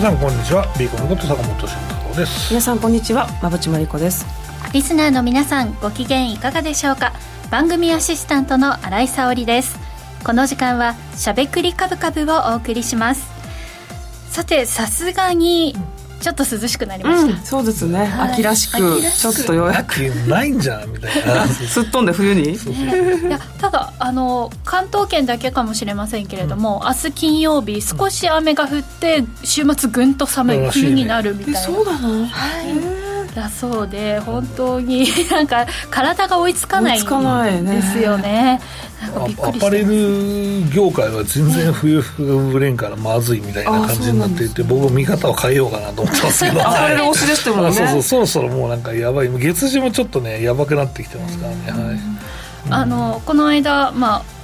皆さんこんにちは。ビーコのこと坂本慎太郎です。皆さんこんにちは。馬淵真理子です。リスナーの皆さんご機嫌いかがでしょうか？番組アシスタントの新井沙織です。この時間はしゃべくりカブカブをお送りします。さてさすがにちょっと涼しくなりました、うん、そうですね、はい、秋らしくちょっとようやく。ないんじゃんみたいな。すっ飛んで冬に、いやただあの関東圏だけかもしれませんけれども、うん、明日金曜日少し雨が降って週末ぐんと寒い冬になるみたいな、そうなの？はいだそうで本当に なんか体が追いつかないんですよね。アパレル業界は全然冬服が売れんからまずいみたいな感じになっていて僕見方を変えようかなと思ってますけど。アパレル推しですってもんね。そうそうそろそろもうなんかやばい。月次もちょっとねやばくなってきてますからね、はい、あのこの間まあ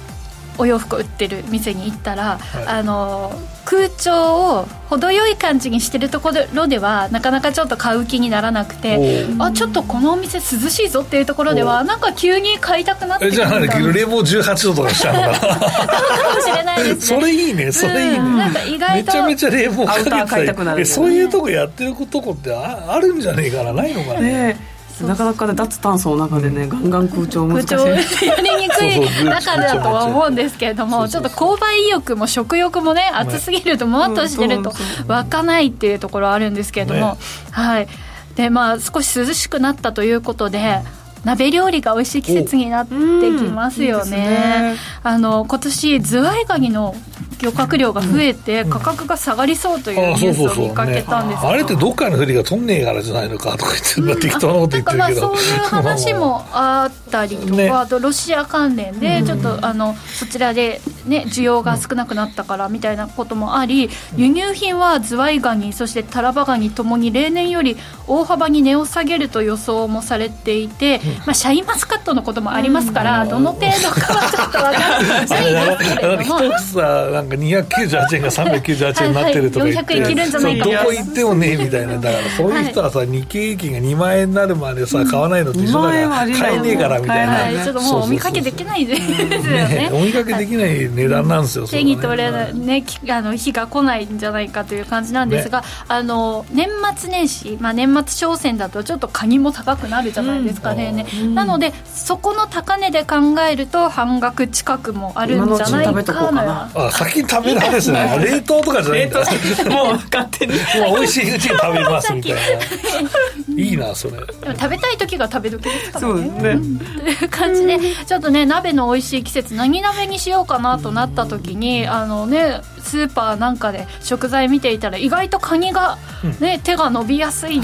お洋服売ってる店に行ったら、はい、あの空調を程よい感じにしてるところではなかなかちょっと買う気にならなくてあちょっとこのお店涼しいぞっていうところではなんか急に買いたくなってじゃあ冷房18度とかしちゃうのかな？かもしれないですね。それいいねそれいいね、うん、なんか意外と。めちゃめちゃ冷房かけてたりそういうとこやってるとこってああるんじゃねえからないのかね。ねなかなか、ね、脱炭素の中でねガンガン空調難しい。空調 やりにくい中だとは思うんですけれどもちょっと購買意欲も食欲もね暑すぎるともっとしてると湧かないっていうところあるんですけれども、ね、はい。でまあ少し涼しくなったということで、鍋料理が美味しい季節になってきますよね。ねあの今年ズワイガニの漁獲量が増えて価格が下がりそうというニュースを見かけたんですあれってどっかの船が取んねえからじゃないのかとか言って適当なこと言ってるけど、そういう話もあったりとか、ね、あとロシア関連でちょっと、あのそちらで、ね、需要が少なくなったからみたいなこともあり輸入品はズワイガニそしてタラバガニともに例年より大幅に値を下げると予想もされていて、まあ、シャインマスカットのこともありますから、どの程度かはちょっと分からないですけれども。一つさなんか298円が398円になってるとか言って、はいはい、どこ行ってもねえみたいなだからそういう人はさ、日経平均が2万円になるまでさ買わないのと一緒だから買えねえからみたいな、はいはい、ちょっともうお見かけできないですよねお見かけできない値段なんですよ、手に取れないねあの日が来ないんじゃないかという感じなんですが、ね、あの年末年始、まあ、年末商戦だとちょっとカニも高くなるじゃないですかね、うん、なのでそこの高値で考えると半額近くもあるんじゃないかな。あ先に食べる派ですね。冷凍とかじゃないんだ。もう勝手にもう美味しいうちに食べますみたいな。いいなそれ。でも食べたい時が食べ時ですからね。そうですね、うん、という感じでちょっとね鍋の美味しい季節何鍋にしようかなとなった時にあのねスーパーなんかで食材見ていたら意外とカニがね、うん、手が伸びやすい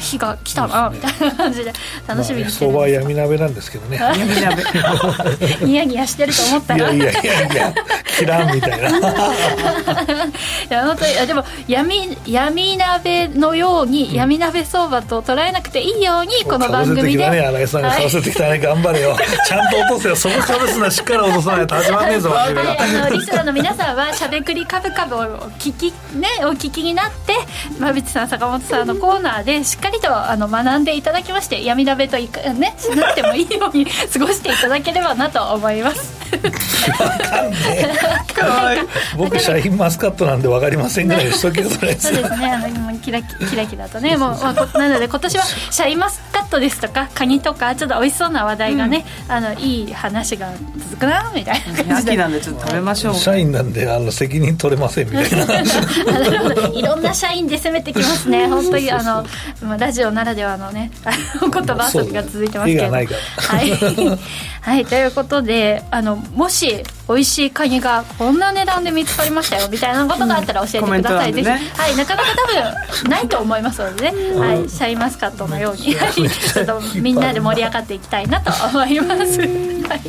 日が来たなみたいな感じで楽しみにして相場は闇鍋なんですけどね。闇 鍋ニヤニヤしてると思ったら。いやいやいやいや切らんみたいな。いや本当にでも闇闇鍋のように闇鍋相場と捉えなくていいようにこの番組で、ね、新井さんがかぶせてきたね、頑張れよ。ちゃんと落とせよ。そこかぶすのはしっかり落とさないと始まんねえぞあのリスナーの皆さんはしゃべくりカブカブを聞きねお聞きになって馬淵さん坂本さんのコーナーでしっかりとあの学んでいただきまして闇鍋といかねしなくてもいいように過ごしていただければなと思います。かんね僕シャインマスカットなんで分かりませんぐらいしとけそうですね。あのキラキラキラとね。もう、まあ、なので今年はシャインマスカットですとかカニとかちょっと美味しそうな話題がね、うん、あのいい話が続くなみたいな感じで秋なんで。ちょっと食べましょう社員なんであの責任取れませんみたいな。いろんな社員で攻めてきますね。本当にあのラジオならではのね言葉遊びが続いてますけど。はい、はい、ということであのもし美味しいカニがこんな値段で見つかりましたよみたいなことがあったら教えてください、うん、ぜひ、ね、はいなかなか多分ないと思いますのでね、うん、はいシャインマスカットのように。ちょっとみんなで盛り上がっていきたいなと思います。はい。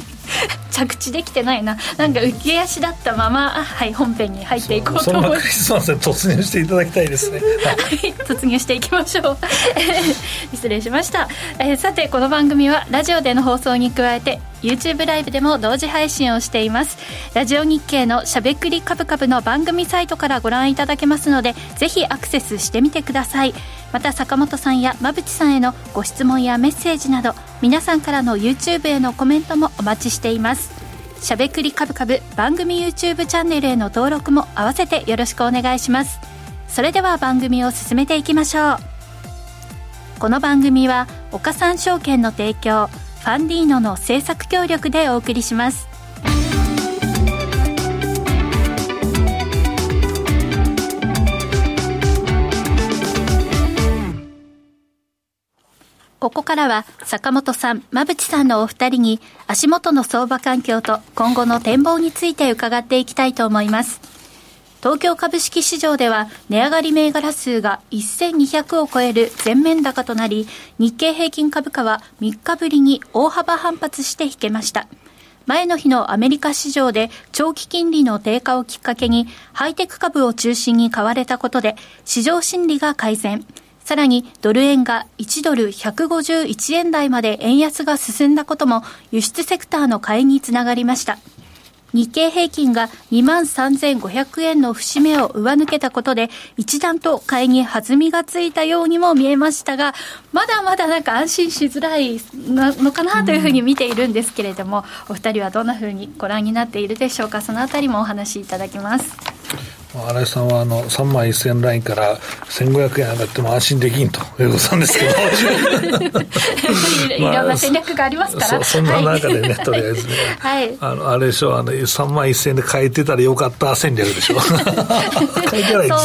着地できてないな。なんか浮き足だったままはい本編に入っていこうと思います。クリスマスに突入していただきたいですね。はい。突入していきましょう。失礼しました、えー、さてこの番組はラジオでの放送に加えて YouTube ライブでも同時配信をしています。ラジオ日経のしゃべくりカブカブの番組サイトからご覧いただけますのでぜひアクセスしてみてください。また坂本さんや馬淵さんへのご質問やメッセージなど皆さんからの YouTube へのコメントもお待ちしています。しゃべくりカブカブ番組 YouTube チャンネルへの登録も合わせてよろしくお願いします。それでは番組を進めていきましょう。この番組は岡三証券の提供ファンディーノの制作協力でお送りしますここからは坂本さん、馬淵さんのお二人に足元の相場環境と今後の展望について伺っていきたいと思います。東京株式市場では値上がり銘柄数が1200を超える全面高となり、日経平均株価は3日ぶりに大幅反発して引けました。前の日のアメリカ市場で長期金利の低下をきっかけにハイテク株を中心に買われたことで市場心理が改善。さらにドル円が1ドル151円台まで円安が進んだことも輸出セクターの買いにつながりました。日経平均が2万3500円の節目を上抜けたことで、一段と買いに弾みがついたようにも見えましたが、まだまだなんか安心しづらいのかなというふうに見ているんですけれども、お二人はどんなふうにご覧になっているでしょうか、そのあたりもお話しいただきます。新井さんはあの3万1000ラインから1500円上がっても安心できんということなんですけど。いろんな戦略がありますから、そんな中でね、はい、とりあえずね、はい、あのあれでしょあの3万1000円で買えてたらよかった戦略でしょ。そ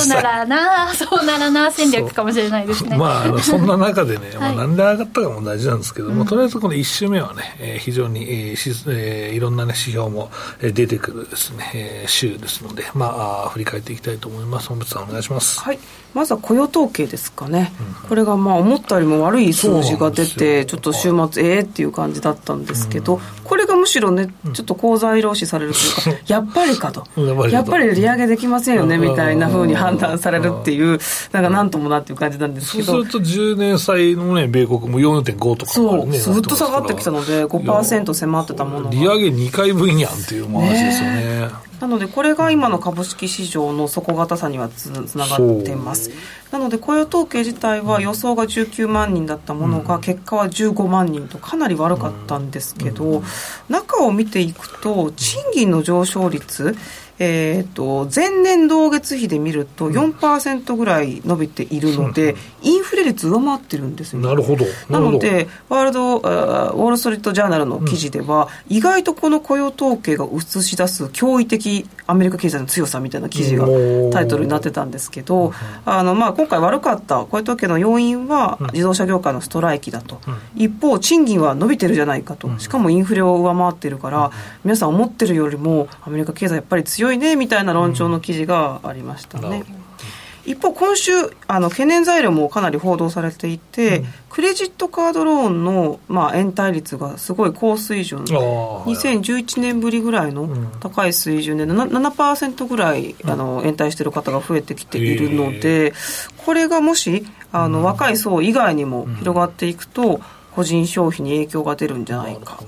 うならなそうならな戦略かもしれないですね。まああのそんな中でね、まあ、なんで上がったかも大事なんですけども、とりあえずこの1週目はね、えー、非常に、えーしえー、いろんな、ね、指標も出てくるですね、えー、週ですのでまあ振り返えていきたいと思います。本部さんお願いします。はい。まずは雇用統計ですかね、うん、これがまあ思ったよりも悪い数字が出てちょっと週末ええー、っていう感じだったんですけど、うん、これがむしろねちょっと口座色視されるというか、やっぱりかと。やっぱり利上げできませんよねみたいなふうに判断されるっていうなんかなんともなっていう感じなんですけど。そうすると10年債のね米国も4.5とか、ね、そうずっと下がってきたので5%迫ってたもの利上げ2回分やんっていう話ですよね。ねなのでこれが今の株式市場の底堅さにはつながっています。なので雇用統計自体は予想が19万人だったものが結果は15万人とかなり悪かったんですけど中を見ていくと賃金の上昇率えーと、前年同月比で見ると4%ぐらい伸びているので、インフレ率上回ってるんですよ、なるほど。なのでワールドウォール・ストリート・ジャーナルの記事では、うん、意外とこの雇用統計が映し出す驚異的アメリカ経済の強さみたいな記事がタイトルになってたんですけど、あのまあ、今回悪かった雇用統計の要因は自動車業界のストライキだと、うん、一方賃金は伸びてるじゃないかと。しかもインフレを上回ってるから、皆さん思ってるよりもアメリカ経済やっぱり強い強いねみたいな論調の記事がありましたね。一方、今週あの懸念材料もかなり報道されていて、うん、クレジットカードローンの、まあ、延滞率がすごい高水準、2011年ぶりぐらいの高い水準で7、7%ぐらいあの延滞している方が増えてきているので、これがもしあの若い層以外にも広がっていくと、個人消費に影響が出るんじゃないか。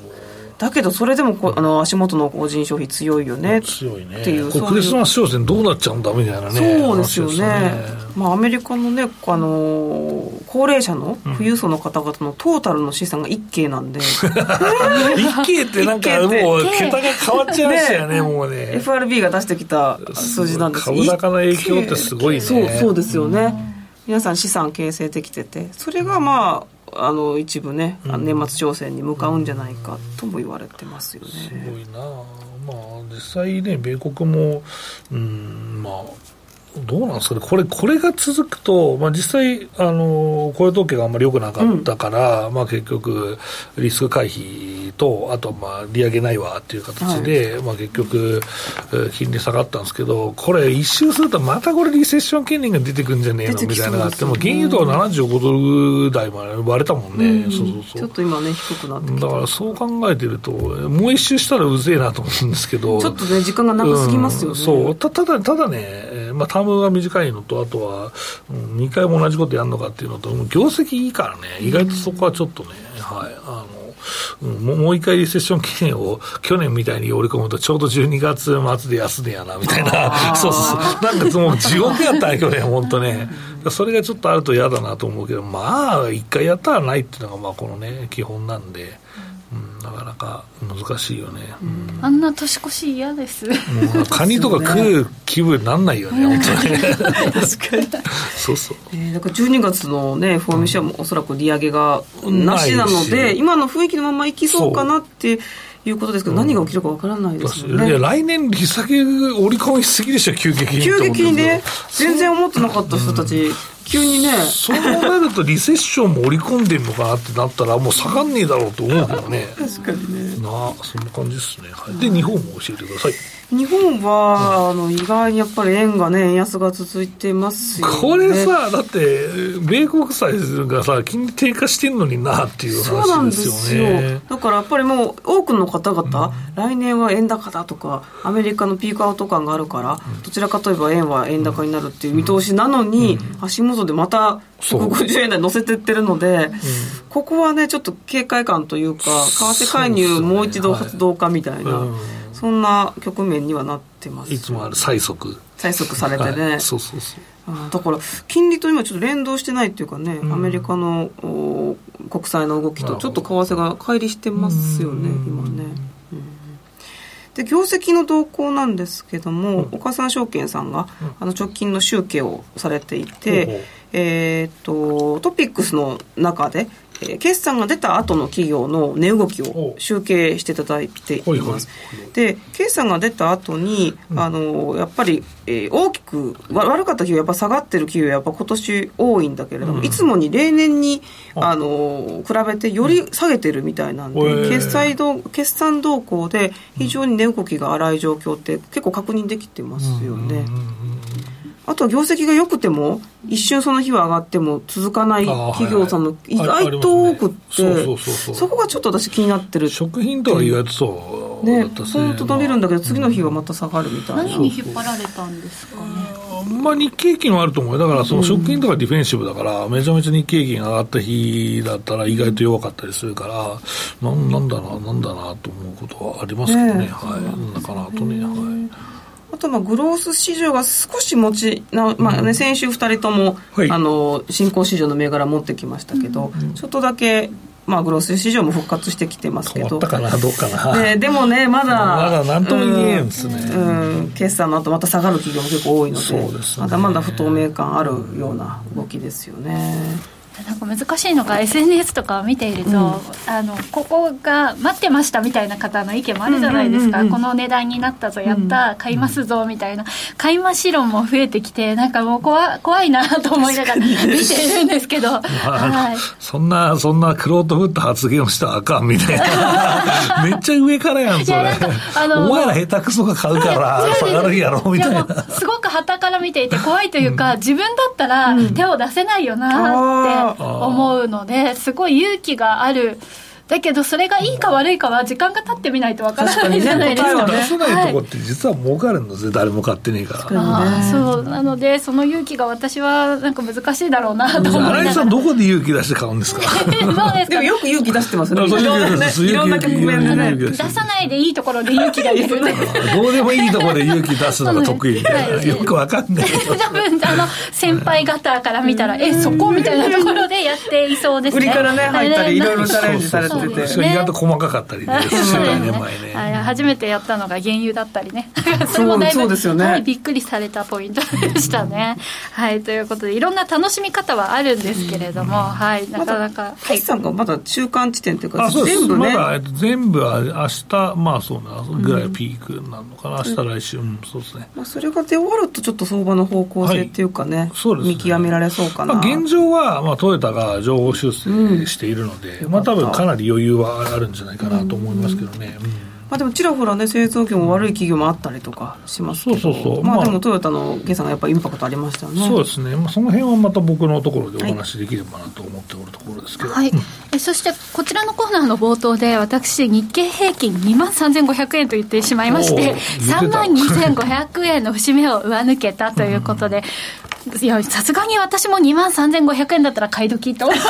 だけどそれでもこあの足元の個人消費強いよね。強いね。っていうクリスマス商戦どうなっちゃうんだみたいなねそうですよね、ね、まあ、アメリカのねあの高齢者の富裕層の方々のトータルの資産が一計なんで、一計ってなんかもう桁が変わっちゃいましたよねね。もうね。FRB が出してきた数字なんです。株高の影響ってすごいね。そうそうですよね、うん、皆さん資産形成できてて。それがまああの一部ね、うん、年末商戦に向かうんじゃないかとも言われてますよね。すごいな、まあ、実際ね、米国も、うんまあ、どうなんですかね、これこれが続くと、まあ、実際、あの雇用統計があんまり良くなかったから、うん、まあ、結局、リスク回避と、あとまあ利上げないわっていう形で、はい、まあ、結局、金利下がったんですけど、これ、一周すると、またこれ、リセッション懸念が出てくるんじゃねえの？みたいなのがあって、も原油とか75ドル台まで割れたもんね、うん、そうそうそう。ちょっと今ね、低くなってだからそう考えてると、もう一周したらうぜえなと思うんですけど、ちょっとね、時間が長すぎますよね。うん、そう。たただただね、まあ、タームが短いのと、あとは、うん、2回も同じことやるのかっていうのと、業績いいからね、意外とそこはちょっとね、はい、あのうん、もう一回リセッション期限を去年みたいに織り込むと、ちょうど12月末で安値やなみたいな、そうそうそう、なんかもう地獄やったんや、去年、本当ね、それがちょっとあると嫌だなと思うけど、まあ、一回やったらないっていうのが、まあ、このね、基本なんで。うん、だかなか難しいよね、うん、あんな年越し嫌です。カニとか食う気分になんないよね、本当に。確かに。そうそう、えー、だから12月のね FOMC はおそらく利上げがなしなので、今の雰囲気のままいきそうかなっていうことですけど、何が起きるかわからないですよね。いや、来年、利下げ織り込みすぎでしょ、急激に。急激にね、全然思ってなかった人たち、急にね。そうなると、リセッションも織り込んでるのかなってなったら、もう下がんねえだろうと思うけどね。確かにね。なあ、そんな感じですね。はい、で、日本も教えてください。日本は、あの意外にやっぱり円がね、円安が続いてますよ、ね、これさ、だって、米国債がさ、金利低下してんのになっていう話ですよね。だからやっぱりもう、多くの方々、うん、来年は円高だとか、アメリカのピークアウト感があるから、うん、どちらかといえば円は円高になるっていう見通しなのに、うん、足元でまた150円台乗せてってるので、ここはね、ちょっと警戒感というか、為替介入もう一度発動かみたいな。そんな局面にはなってます、いつもある催促催促されてね、はい、そうそうそう。だから金利と今ちょっと連動してないっていうかね、うん、アメリカの国債の動きとちょっと為替が乖離してますよね、今ね、うん、で業績の動向なんですけども、うん、岡三証券さんが、あの直近の集計をされていて、えー、っとトピックスの中でえー、決算が出た後の企業の値動きを集計していただいています。で、決算が出た後に、あのやっぱり、えー、大きく悪かった企業、やっぱ下がってる企業、やっぱ今年多いんだけれども、うん、いつもに例年にあの比べてより下げてるみたいなんで、うん、決済ど決算動向で非常に値動きが荒い状況って結構確認できてますよね。あとは業績が良くても一瞬その日は上がっても続かない企業さんも意外と多くってそこがちょっと私気になってる。食品とは意外とそうね。本当伸びるんだけど次の日はまた下がるみたいな、何に引っ張られたんですかね？まあ、日経平均はあると思うだからその食品とかディフェンシブだから、めちゃめちゃ日経平均が上がった日だったら意外と弱かったりするから、ななんだな、なんだなと思うことはありますけどね、はい、なんだかなとね。はいあとまあグロース市場が少し持ちな、まあね、先週2人とも、はい、あの新興市場の銘柄持ってきましたけど、うん、ちょっとだけまあ、グロース市場も復活してきてますけど。かな、どうかな。ででもね、まだ。まだ何とも言えんですね。うん、決算の後また下がる企業も結構多いので、そうです、ね、まだまだ不透明感あるような動きですよね。なんか難しいのが SNS とかを見ていると、うん、あのここが待ってましたみたいな方の意見もあるじゃないですか、この値段になったぞやった、うん、買いますぞみたいな。買い増し論も増えてきてなんかもう怖怖いなと思いながら見ているんですけど、はい、そんなそんなクロートフット発言をしたらあかんみたいな。めっちゃ上からやんそれ。あのお前ら下手くそが買うから下がるやろみたいな。すごくはたから見ていて怖いというか、自分だったら手を出せないよなって、思うのですごい勇気があるだけどそれがいいか悪いかは時間が経ってみないとわからないじゃないですか。出せないとこって実は儲かるので、はい、誰も買ってねえから。あそうなのでその勇気が私はなんか難しいだろうなと思い新井さんどこで勇気出して買うんですか？そうですでもよく勇気出してますね。いろんな局面でね。出さないでいいところで勇気が出る。どうでもいいところで勇気出すのが得意みたいな。よくわかんない。多分あの先輩方から見たらえそこみたいなところでやっていそうですね。売りからね入ったりいろいろチャレンジされて。てて、ね、意外と細かかったりねね前ね。初めてやったのが原油だったりね。それもだいぶそうですよね、はい、びっくりされたポイントでしたね。はい。ということでいろんな楽しみ方はあるんですけれども、はい。なかなか決算がまだ中間地点というか全部ね、ま、全部は明日まあそうなぐらいピークなのかな、明日来週、うん、そうですね、まあ、それが出終わるとちょっと相場の方向性っていうかねはい、そうですね。見極められそうかな、まあ、現状は、まあ、トヨタが情報修正しているので、うん、まあ多分かなり余裕はあるんじゃないかなと思いますけどね。まあ、でもちらほらね製造業も悪い企業もあったりとかしますけど。そうそうそう。まあでもトヨタの決算がやっぱりインパクトありましたよね。そうですね、まあ、その辺はまた僕のところでお話しできればなと思っておるところですけど、はい、えそしてこちらのコーナーの冒頭で私日経平均2万3500円と言ってしまいまして3万2500円の節目を上抜けたということで、いやさすがに私も2万3500円だったら買い時と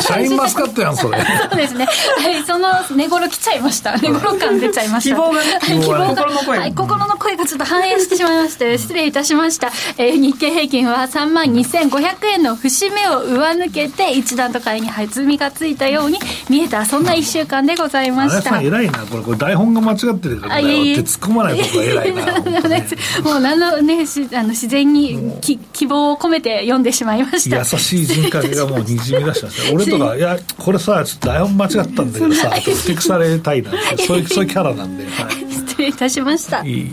シャインマスカットやんそれ。そうですね。はいその値頃来ちゃいました。値頃感出ちゃいました。希望がね希望が。心の声、はい、心の声がちょっと反映してしまいまして失礼いたしました、えー、日経平均は3万2500円の節目を上抜けて一段と買いに弾みがついたように見えたそんな1週間でございました。偉いな。これこれ台本が間違ってるからだよ。って突っ込まないと偉いな。もう何のねしあの自然にき希望を込めて読んでしまいました。優しい人格がもうにじみ出しました 俺とかいやこれさちょっと台本間違ったんだけどさふてくされたいなそういう そういうキャラなんで、はい、失礼いたしました。いい。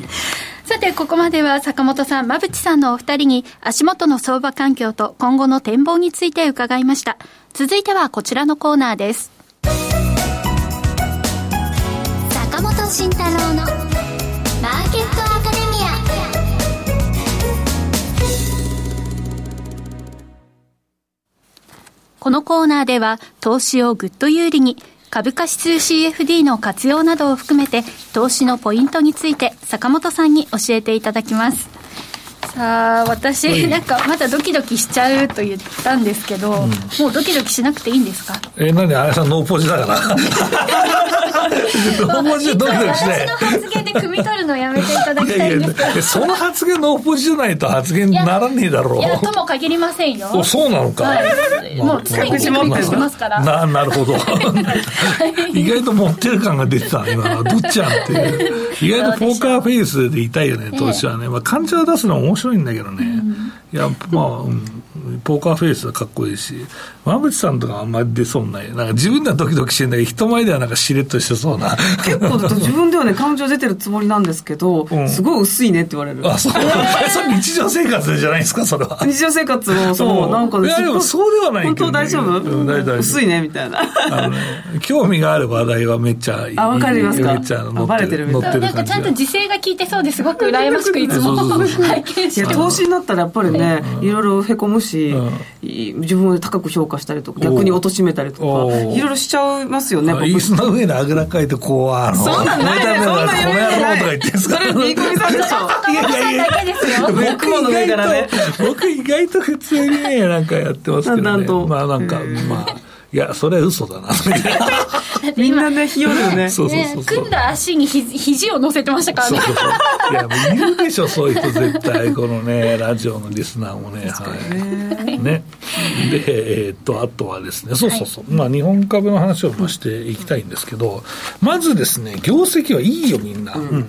さて、ここまでは坂本さん、馬淵さんのお二人に足元の相場環境と今後の展望について伺いました。続いてはこちらのコーナーです。坂本慎太郎のマーケッこのコーナーでは投資をグッド有利に株価指数 CFD の活用などを含めて投資のポイントについて坂本さんに教えていただきます。さあ私、なんかまだドキドキしちゃうと言ったんですけど、うん、もうドキドキしなくていいんですか？えー、何？あやさんノーポジだから。ノーポジでドキドキしない。私の発言で汲み取るのやめていただきたいんですけど。その発言ノーポジじゃないと発言にならねえだろう。いやとも限りませんよ。そうなのか、はい、もう常にしますから。ななるほど。意外と持ってる感が出てた今どっちやんっていう。意外とポーカーフェイスでいたいよね投資はね、まあ、感情を出すのは面白いんだけどね、やまあ、うん、ポーカーフェイスはかっこいいし、馬淵さんとかあんまり出そうない、なんか自分ではドキドキしてんだけど、人前ではなんかしれっとしてそうな。結構、自分ではね、感情出てるつもりなんですけど、うん、すごい薄いねって言われる。あ、そう。それ日常生活じゃないですか、それは。日常生活も、そう、なんか、いや、でもそうではないけど、ね、本当大丈夫、うん、大丈夫。薄いね、みたいな。あのね、興味がある話題はめっちゃいい。あ、わかりますか？めっちゃ乗ってる。乗ってるなんかちゃんと時勢が効いてそうですごく羨ましくいつも拝見していや、投資になったらやっぱりね、いろいろへこむし、自分を高く評価したりとか逆に貶めたりとかいろいろしちゃいますよね椅子の上にあぐらかいてこうあのそんなんないですそんなん夢ないそれみこみさんでしょいやいやいや。僕意外と僕意外と普通にねなんかやってますけどね。まあなんかまあいやそれは嘘だな。みんなねひよるよね。そうそうそう組んだ足にひ肘を乗せてましたからね。そうそうそう。いやもういるでしょそういう人絶対このねラジオのリスナーもね。はい。ね。でえー、っとあとはですねそうそうそう、はい、まあ日本株の話をしていきたいんですけど、まずですね業績はいいよみんな、うん、うん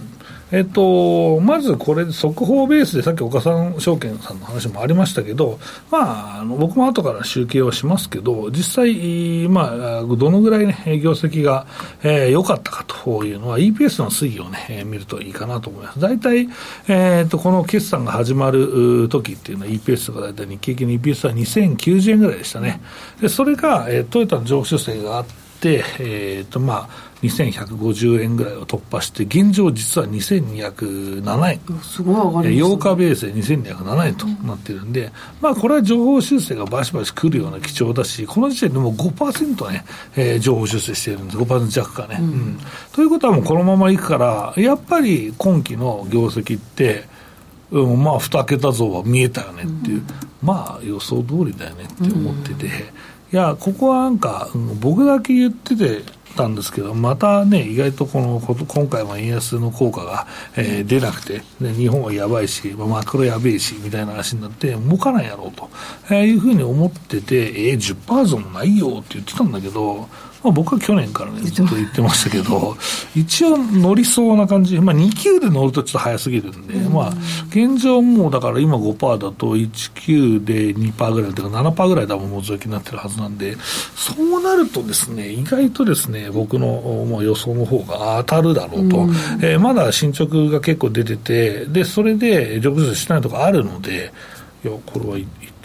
えっと、まずこれ、速報ベースで、さっき岡さん証券さんの話もありましたけど、まあ、あの僕も後から集計はしますけど、実際、まあ、どのぐらいね、業績が良、えー、かったかというのは、EPS の推移をね、えー、見るといいかなと思います。大体、えー、っと、この決算が始まる時っていうのは EPS が大体日経平均の EPS は2090円ぐらいでしたね。で、それが、えー、トヨタの上昇性があって、えー、っと、まあ、2150円ぐらいを突破して、現状実は2207円。すごい上がり8日ベースで2207円となってるんで、うん、まあこれは情報修正がバシバシくるような基調だし、この時点でもう5%ね、えー、情報修正しているんです、5%弱かね、うん、うん。ということはもうこのままいくから、やっぱり今期の業績って、うん、まあ2桁増は見えたよねっていう、うん、まあ予想通りだよねって思ってて、いや、ここはなんか、うん、僕だけ言ってて、たんですけど、またね、意外とこの今回も円安の効果が、えー、出なくて、ね、日本はやばいし、マクロやべえしみたいな話になって、動かないやろうと、えー、いうふうに思ってて、えー、10%増もないよって言ってたんだけど、まあ、僕は去年からね、ずっと言ってましたけど、一応乗りそうな感じ、まあ、2級で乗るとちょっと早すぎるんで、うん、まあ、現状もうだから今5%だと1級で2%ぐらいというか7%ぐらい多分も増益になってるはずなんで、そうなるとですね、意外とですね、僕のもう予想の方が当たるだろうと、うん、えー、まだ進捗が結構出てて、で、それで上手しないとかあるので、いや、これは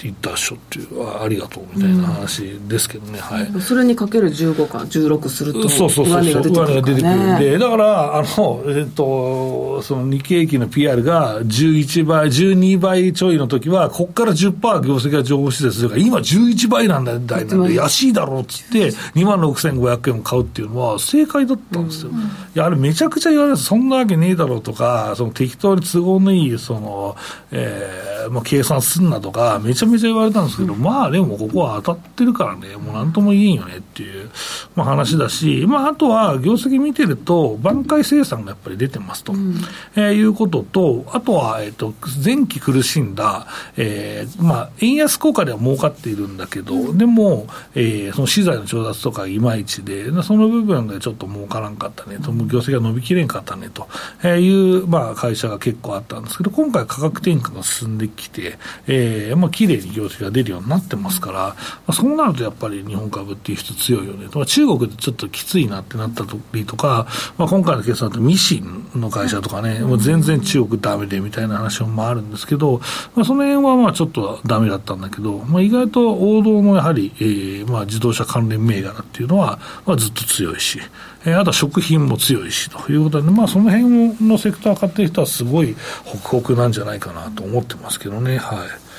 言ったっしょっていうありがとうみたいな話ですけどね、はい、それにかける15か16するとそうそうそうそう上値が出てくるんでだからあの、えっと、その日経平均の PR が11倍12倍ちょいの時はここから10%業績が情報施設するから今11倍なんだ台なんで安いだろうっつって2万6500円を買うっていうのは正解だったんですよ、うん、いやあれめちゃくちゃ言われますそんなわけねえだろうとかその適当に都合のいいその、えーまあ、計算すんなとかめちゃめちゃ言われたんですけど、うん、まあでもここは当たってるからねもうなんとも言えんよねっていう、まあ、話だし、まあ、あとは業績見てると挽回生産がやっぱり出てますと、うん、えー、いうこととあとは、えーと、前期苦しんだ、えーまあ、円安効果では儲かっているんだけど、でも、えー、その資材の調達とかいまいちでその部分でちょっと儲からんかったねと業績が伸びきれんかったねという、まあ、会社が結構あったんですけど今回価格転嫁が進んできて、えーまあ綺麗に業績が出るようになってますから、まあ、そうなるとやっぱり日本株っていう人強いよね。と、まあ、中国でちょっときついなってなったりとか、まあ、今回の決算だとミシンの会社とかね、もう全然中国ダメでみたいな話もあるんですけど、まあ、その辺はまあちょっとダメだったんだけど、まあ、意外と王道のやはり、えーまあ、自動車関連銘柄っていうのは、まあ、ずっと強いし、えー、あとは食品も強いしということで、まあ、その辺のセクター買ってる人はすごいホクホクなんじゃないかなと思ってますけどね。はい。うん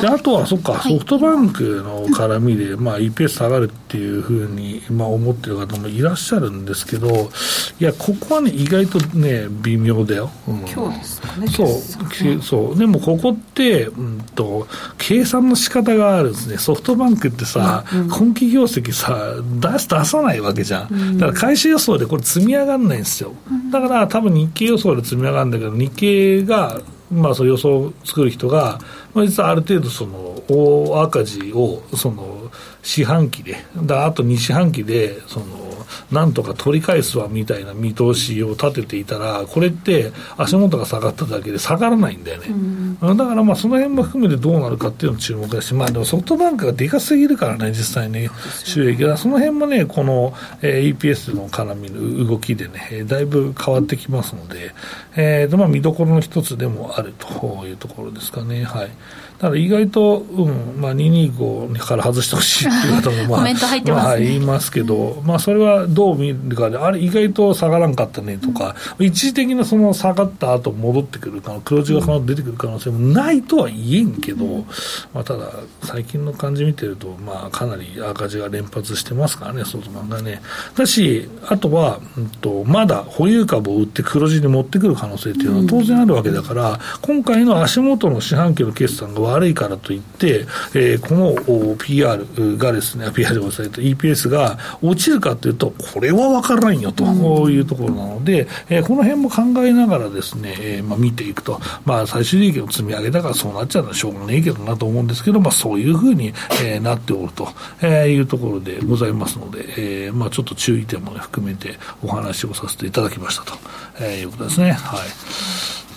であとは、そっか、ソフトバンクの絡みで、まあ、EPS 下がるっていうふうに、まあ、思ってる方もいらっしゃるんですけど、いや、ここはね、意外とね、微妙だよ。うん、今日ですかね。そう、そう。でも、ここって、うんと、計算の仕方があるんですね。ソフトバンクってさ、うん、今期業績さ、出す、出さないわけじゃん。うん、だから、会社予想でこれ積み上がらないんですよ。だから、多分日経予想で積み上がるんだけど、日経が、まあ、その予想を作る人が、まあ、実はある程度その大赤字をその四半期でだあと2四半期でそのなんとか取り返すわみたいな見通しを立てていたらこれって足元が下がっただけで下がらないんだよね、うん、だからまあその辺も含めてどうなるかっていうの注目だし、まあ、でもソフトバンクがでかすぎるからね実際ね。収益が。その辺もねこの、えー、EPS の絡みの動きでねだいぶ変わってきますので、えーとまあ、見どころの一つでもあるというところですかね。はい。ただ意外と、うんまあ、225から外してほしいっていう方も、まあ、まあ、言いますけど、まあ、それはどう見るかで、あれ、意外と下がらんかったねとか、うん、一時的なその下がった後戻ってくるか黒字が出てくる可能性もないとは言えんけど、うん、まあ、ただ、最近の感じ見てると、まあ、かなり赤字が連発してますからね、外漫画ね。だし、あとは、うんと、まだ保有株を売って黒字に持ってくる可能性っていうのは当然あるわけだから、今回の足元の四半期の決算が悪いからといって、えー、この PR がですね、PR でございます。EPS が落ちるかというと、これは分からんよと。いうところなので、えー、この辺も考えながらですね、えーまあ、見ていくと、まあ、最終利益の積み上げだからそうなっちゃうのはしょうがないけどなと思うんですけど、まあ、そういうふうに、えー、なっておると、えー、いうところでございますので、えーまあ、ちょっと注意点も、ね、含めてお話をさせていただきましたと、えー、いうことですね。はい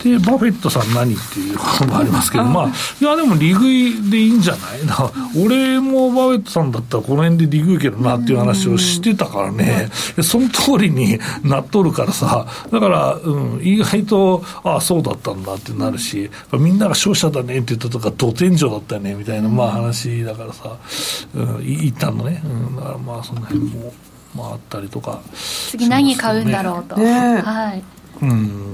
で、バフェットさん何っていうこともありますけど、まあ、いや、でも利食いでいいんじゃない？な。俺もバフェットさんだったらこの辺で利食いけどなっていう話をしてたからね、その通りになっとるからさ、だから、うん、意外と、ああ、そうだったんだってなるし、みんなが勝者だねって言ったとか、ど天井だったよねみたいな、まあ話だからさ、うん、一旦のね、うん、だからまあその辺も、まああったりとか、次何買うんだろうと。ね、はい。日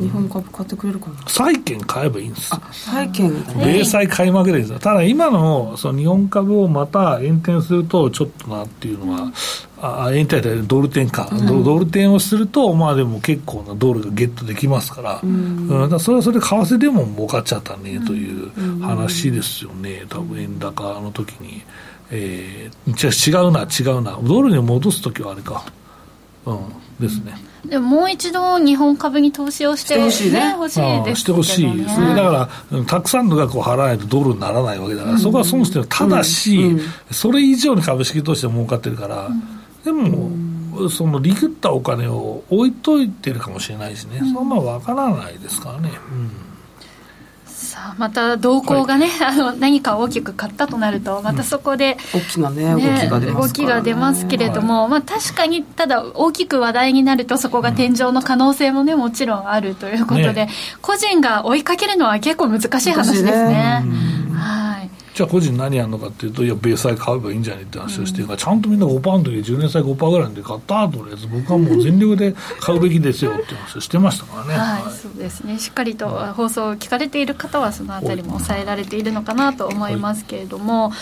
本株買ってくれるかな？債券買えばいいんです。債券。米債買い負けですよ。ただ今のその日本株をまた延転するとちょっとなっていうのは、あ延滞でドル転か、うん、ドル転をすると、まあでも結構なドルがゲットできますから、うん、うん、だそれはそれで為替でも儲かっちゃったねという話ですよね、多分円高の時に。えー、違うな、違うな、ドルに戻す時はあれか、うん、ですね。でももう一度日本株に投資をしてほしいね。欲しいですしてほしい。ですねだからたくさんの額を払わないとドルにならないわけだから、そこは損してる。ただし、それ以上に株式投資で儲かってるから、でも、そのリグったお金を置いといてるかもしれないしね、そんなわからないですからね、さまた動向がね、はい、あの何か大きく買ったとなるとまたそこで、大きなね、ね、動きが出ます、ね、動きが出ますけれども、はい、まあ、確かにただ大きく話題になるとそこが天井の可能性もねもちろんあるということで、ね、個人が追いかけるのは結構難しい話ですね。はいじゃあ個人何やるのかっていうと、いや、米債買えばいいんじゃないって話をしてるから、うん、ちゃんとみんな5%の時、10年債5%ぐらいで買ったとりあえず、僕はもう全力で買うべきですよって話をしてましたからね。はい、はい、そうですね。しっかりと放送を聞かれている方は、そのあたりも抑えられているのかなと思いますけれども、はい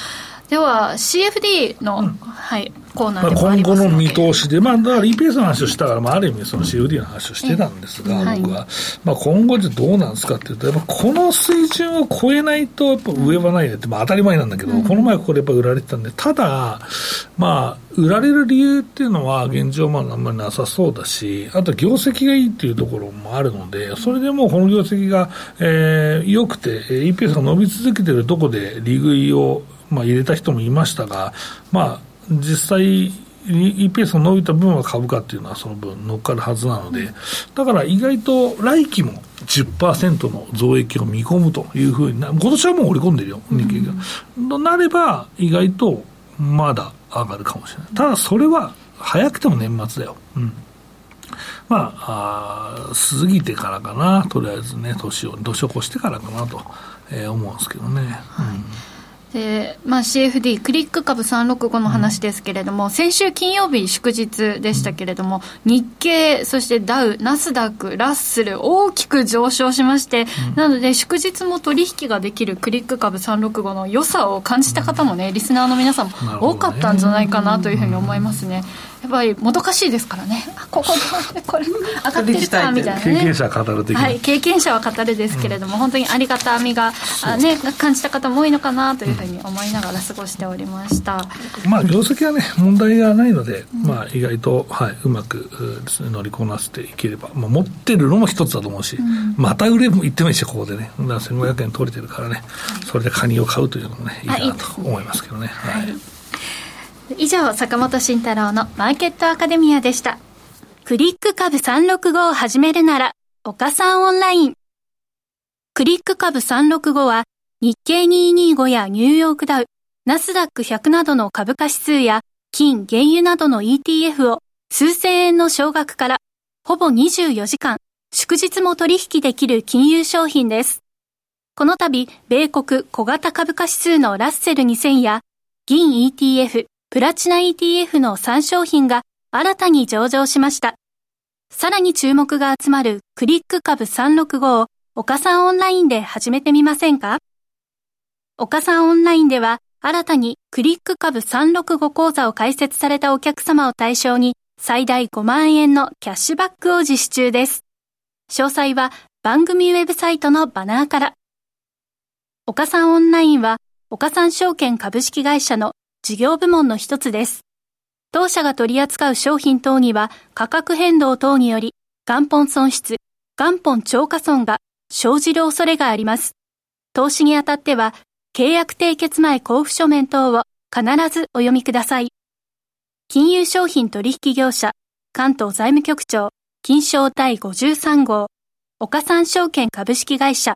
では CFD の、うん、はい、コーナーで今後の見通しで、まあ、だから EPS の話をしたから、まあ、ある意味その CFD の話をしてたんですが、僕は、まあ、今後じゃどうなんですかっていうとやっぱこの水準を超えないとやっぱ上はないねって、まあ、当たり前なんだけど、うん、この前ここでやっぱ売られてたんでただまあ売られる理由っていうのは現状まああんまりなさそうだしあと業績がいいっていうところもあるのでそれでもうこの業績が、えー、良くて EPS が伸び続けてるとこで利食いをまあ、入れた人もいましたが、まあ、実際、EPS が伸びた分は株価っていうのはその分乗っかるはずなので、だから意外と来期も10%の増益を見込むというふうにな、今年はもう織り込んでるよ、日経が。となれば、意外とまだ上がるかもしれない。ただそれは早くても年末だよ。うんまあ、あ過ぎてからかな、とりあえずね、年を、年を越してからかなと、えー、思うんですけどね。はいうんでまあ、CFD、クリック株365の話ですけれども、うん、先週金曜日、祝日でしたけれども、うん、日経、そしてダウ、ナスダック、ラッスル、大きく上昇しまして、うん、なので、祝日も取引ができるクリック株365の良さを感じた方もね、リスナーの皆さんも多かったんじゃないかなというふうに思いますね。やっぱりもどかしいですからね。あここで これ上がってきたみたいな、ね、経験者は語る的はい経験者は語るですけれども、うん、本当にありがたみがあ、ね、感じた方も多いのかなというふうに思いながら過ごしておりました、うん、まあ業績はね問題がないので、うん、まあ意外と、はい、うまくですね乗りこなせていければ、まあ、持ってるのも一つだと思うし、また売れも言ってもいいしここでね1500円取れてるからね、それでカニを買うというのもねいいかなと思いますけどね。はい、はい以上、坂本慎太郎のマーケットアカデミアでした。クリック株365を始めるなら、岡さんオンライン。クリック株365は、日経225やニューヨークダウ、ナスダック100などの株価指数や、金、原油などの ETF を数千円の少額から、ほぼ24時間、祝日も取引できる金融商品です。この度、米国小型株価指数のラッセル2000や、銀 ETF、プラチナ ETF の3商品が新たに上場しました。さらに注目が集まるクリック株365を岡さんオンラインで始めてみませんか？岡さんオンラインでは新たにクリック株365講座を開設されたお客様を対象に最大5万円のキャッシュバックを実施中です。詳細は番組ウェブサイトのバナーから。岡さんオンラインは岡さん証券株式会社の事業部門の一つです。当社が取り扱う商品等には価格変動等により元本損失、元本超過損が生じる恐れがあります。投資にあたっては契約締結前交付書面等を必ずお読みください。金融商品取引業者関東財務局長金賞第53号岡三証券株式会社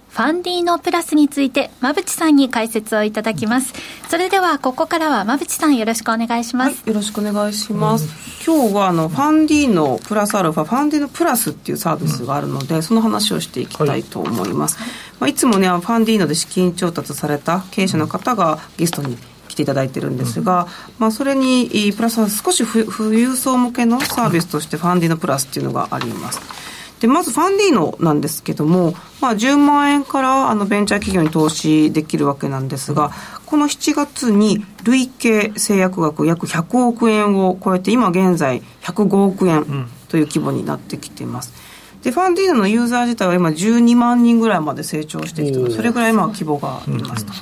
ファンディーノプラスについて、馬淵さんに解説をいただきます。それでは、ここからは馬淵さんよろしくお願いします。はい、よろしくお願いします。うん、今日は、あの、ファンディーノプラスアルファ、ファンディーノプラスっていうサービスがあるので、うん、その話をしていきたいと思います。はい、まあ、いつもね、ファンディーノで資金調達された経営者の方がゲストに来ていただいてるんですが、まあ、それにプラスは少し富裕層向けのサービスとしてファンディーノプラスっていうのがあります。でまずファンディーノなんですけども、まあ、10万円からあのベンチャー企業に投資できるわけなんですがこの7月に累計製薬額約100億円を超えて今現在105億円という規模になってきています。でファンディーノのユーザー自体は今12万人ぐらいまで成長してきてそれぐらいまあ規模がありますと。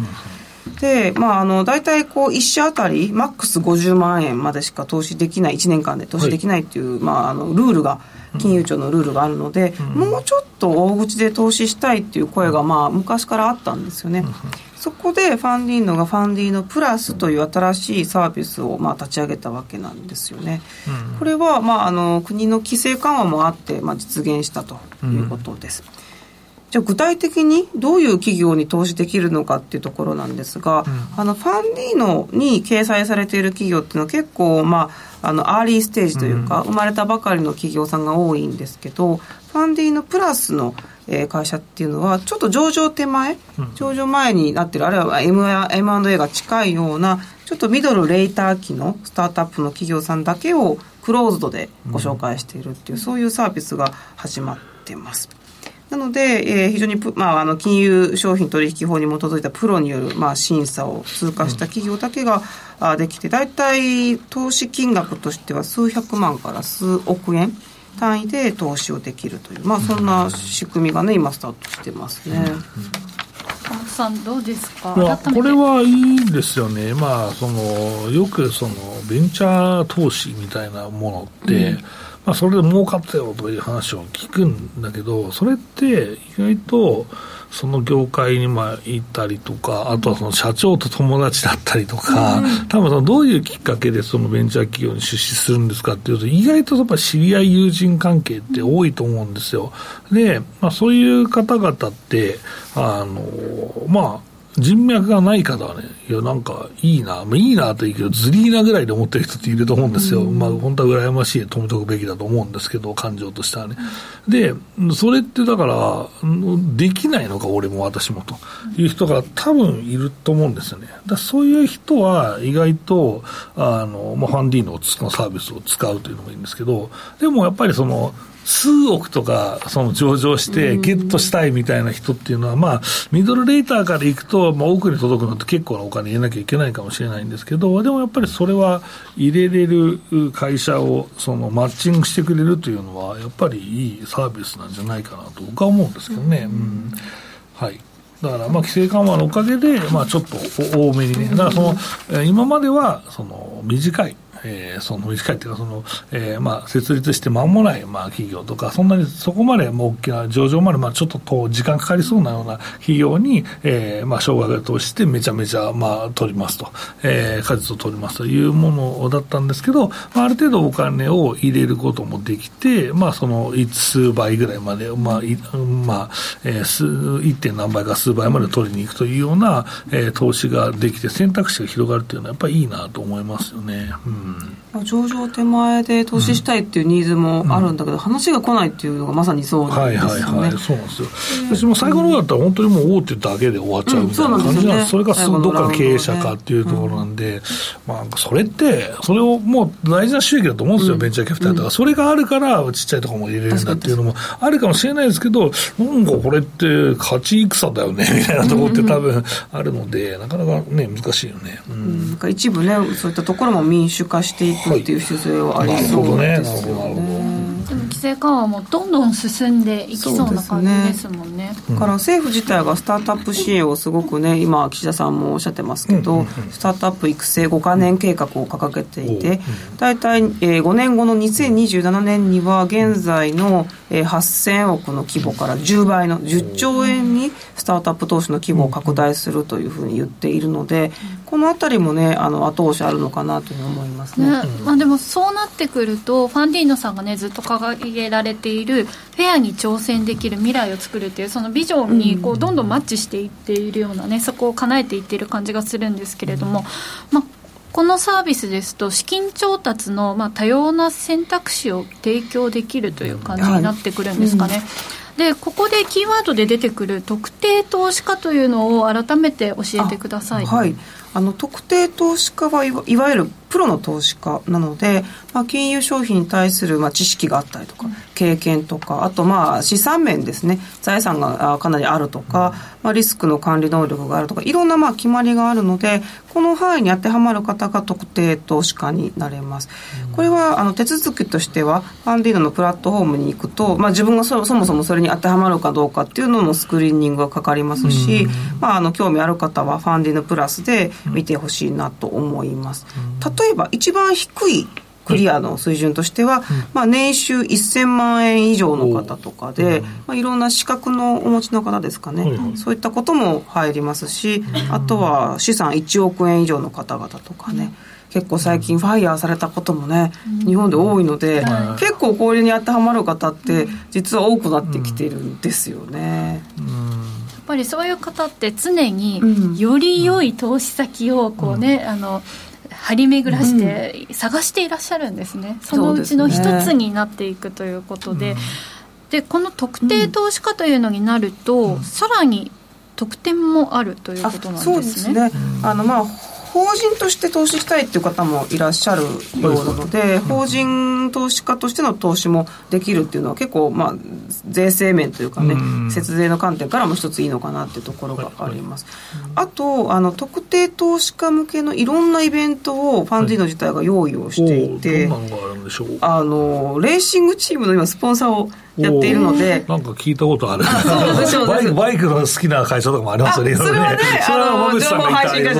で、まあ、あの、大体こう、一社あたり、マックス50万円までしか投資できない、1年間で投資できないっていう、はい、まあ、あの、ルールが、金融庁のルールがあるので、うん、もうちょっと大口で投資したいっていう声が、まあ、昔からあったんですよね。うんそこでファンディーノがファンディーノプラスという新しいサービスをまあ立ち上げたわけなんですよね。うん、これはまああの国の規制緩和もあってまあ実現したということです。うん、じゃあ具体的にどういう企業に投資できるのかっていうところなんですが、うん、あのファンディーノに掲載されている企業っていうのは結構まああのアーリーステージというか、生まれたばかりの企業さんが多いんですけどファンディーノプラスのえー、会社っていうのはちょっと上場手前、うん、上場前になってるあるいは M&A が近いようなちょっとミドルレーター期のスタートアップの企業さんだけをクローズドでご紹介しているっていう、うん、そういうサービスが始まってます。なので、えー、非常にまあ、あの金融商品取引法に基づいたプロによる、まあ、審査を通過した企業だけが、うん、できて大体投資金額としては数百万から数億円単位で投資をできるという、まあ、そんな仕組みがね今スタートしてますね。さんどうですか？これはいいですよね、まあ、そのよくそのベンチャー投資みたいなものって、うん、まあ、それで儲かったよという話を聞くんだけどそれって意外とその業界にまあ行ったりとか、あとはその社長と友達だったりとか、うん、多分そのどういうきっかけでそのベンチャー企業に出資するんですかっていうと、意外とやっぱ知り合い、友人関係って多いと思うんですよ。で、まあ、そういう方々って、あの、まあ、人脈がない方はね、いや、なんかいいな、まあ、いいなといいけど、ずりーなぐらいで思ってる人っていると思うんですよ。うん、まあ、本当は羨ましい、止めとくべきだと思うんですけど、感情としてはね。で、それってだから、できないのか、俺も私もという人が多分いると思うんですよね。だそういう人は意外と、あの、まあ、ファンディーノのサービスを使うというのもいいんですけど、でもやっぱりその、数億とかその上場してゲットしたいみたいな人っていうのは、まあ、ミドルレーターからいくと、まあ、奥に届くのって結構なお金入れなきゃいけないかもしれないんですけど、でもやっぱりそれは入れれる会社をそのマッチングしてくれるというのは、やっぱりいいサービスなんじゃないかなと僕は思うんですけどね。うん、はい。だから、まあ、規制緩和のおかげで、まあ、ちょっと多めにね、だからその、今までは、その、短い、えー、その短いっていうかその、えーまあ、設立して間もない、まあ、企業とかそんなにそこまでもう大きな上場まで、まあ、ちょっとと時間かかりそうなような企業に、えーまあ、を通してめちゃめちゃ、まあ、取りますと、えー、果実を取りますというものだったんですけど、まあ、ある程度お金を入れることもできて、まあ、その数倍ぐらいまで、まあいまあえー、1. 点何倍か数倍まで取りに行くというような、えー、投資ができて選択肢が広がるというのはやっぱりいいなと思いますよね。うんうん。上場手前で投資したいっていうニーズもあるんだけど、うん、話が来ないっていうのがまさにそうなんですよね。はいはいはい、そうなんですよ。私も最後の方だったら本当にもう大手だけで終わっちゃうみたいな感じなんです。それがどっかの経営者かっていうところなんで、まあそれってそれをもう大事な収益だと思うんですよ、ベンチャーキャピタルとか、それがあるからちっちゃいところも入れれるんだっていうのもあるかもしれないですけど、なんかこれって勝ち戦だよねみたいなところって多分あるので、なかなかね難しいよね。うん、なんか一部ねそういったところも民主化していくっていう必要性はありそうですよね。でも規制緩和もどんどん進んでいきそうな感じですもん。ね。だ、から政府自体がスタートアップ支援をすごくね今岸田さんもおっしゃってますけど、スタートアップ育成5か年計画を掲げていて大体、えー、5年後の2027年には現在の、えー、8000億の規模から10倍の10兆円にスタートアップ投資の規模を拡大するというふうに言っているのでこの辺りもねあの後押しあるのかなと思いますね。ねまあ、でもそうなってくるとファンディーノさんがねずっと掲げられているフェアに挑戦できる未来を作るっていうそのビジョンにこうどんどんマッチしていっているようなねそこを叶えていっている感じがするんですけれども、まあ、このサービスですと資金調達のまあ多様な選択肢を提供できるという感じになってくるんですかね。はいでここでキーワードで出てくる特定投資家というのを改めて教えてください。はいあの特定投資家はいわいわゆるプロの投資家なので、まあ、金融商品に対するまあ知識があったりとか経験とかあとまあ資産面ですね。財産がかなりあるとか、まあ、リスクの管理能力があるとかいろんなまあ決まりがあるのでこの範囲に当てはまる方が特定投資家になれます。これはあの手続きとしてはファンディーノのプラットフォームに行くと、まあ、自分がそそもそもそれに当てはまるかどうかっていうのもスクリーニングがかかりますし、まあ、あの興味ある方はファンディーノプラスで見てほしいなと思います。例えば一番低いクリアの水準としては、まあ、年収1000万円以上の方とかで、まあ、いろんな資格のお持ちの方ですかね、そういったことも入りますしあとは資産1億円以上の方々とかね、結構最近ファイヤーされたこともね、日本で多いので、結構これに当てはまる方って実は多くなってきてるんですよね。やっぱりそういう方って常により良い投資先をこうね、あの張り巡らして探していらっしゃるんですね、うん、そのうちの一つになっていくということで、で、この特定投資家というのになると、うん、さらに特典もあるということなんですね。そうですね。あのまあ法人として投資したいっていう方もいらっしゃるようなので、法人投資家としての投資もできるっていうのは結構、まあ、税制面というかね、節税の観点からも一ついいのかなっていうところがあります。あと、あの、特定投資家向けのいろんなイベントをファンディーノ自体が用意をしていて、あの、レーシングチームの今スポンサーをやっているので。なんか聞いたことある。バイクバイクの好きな会社とかもありますよね。それはね。それは馬口さんが言った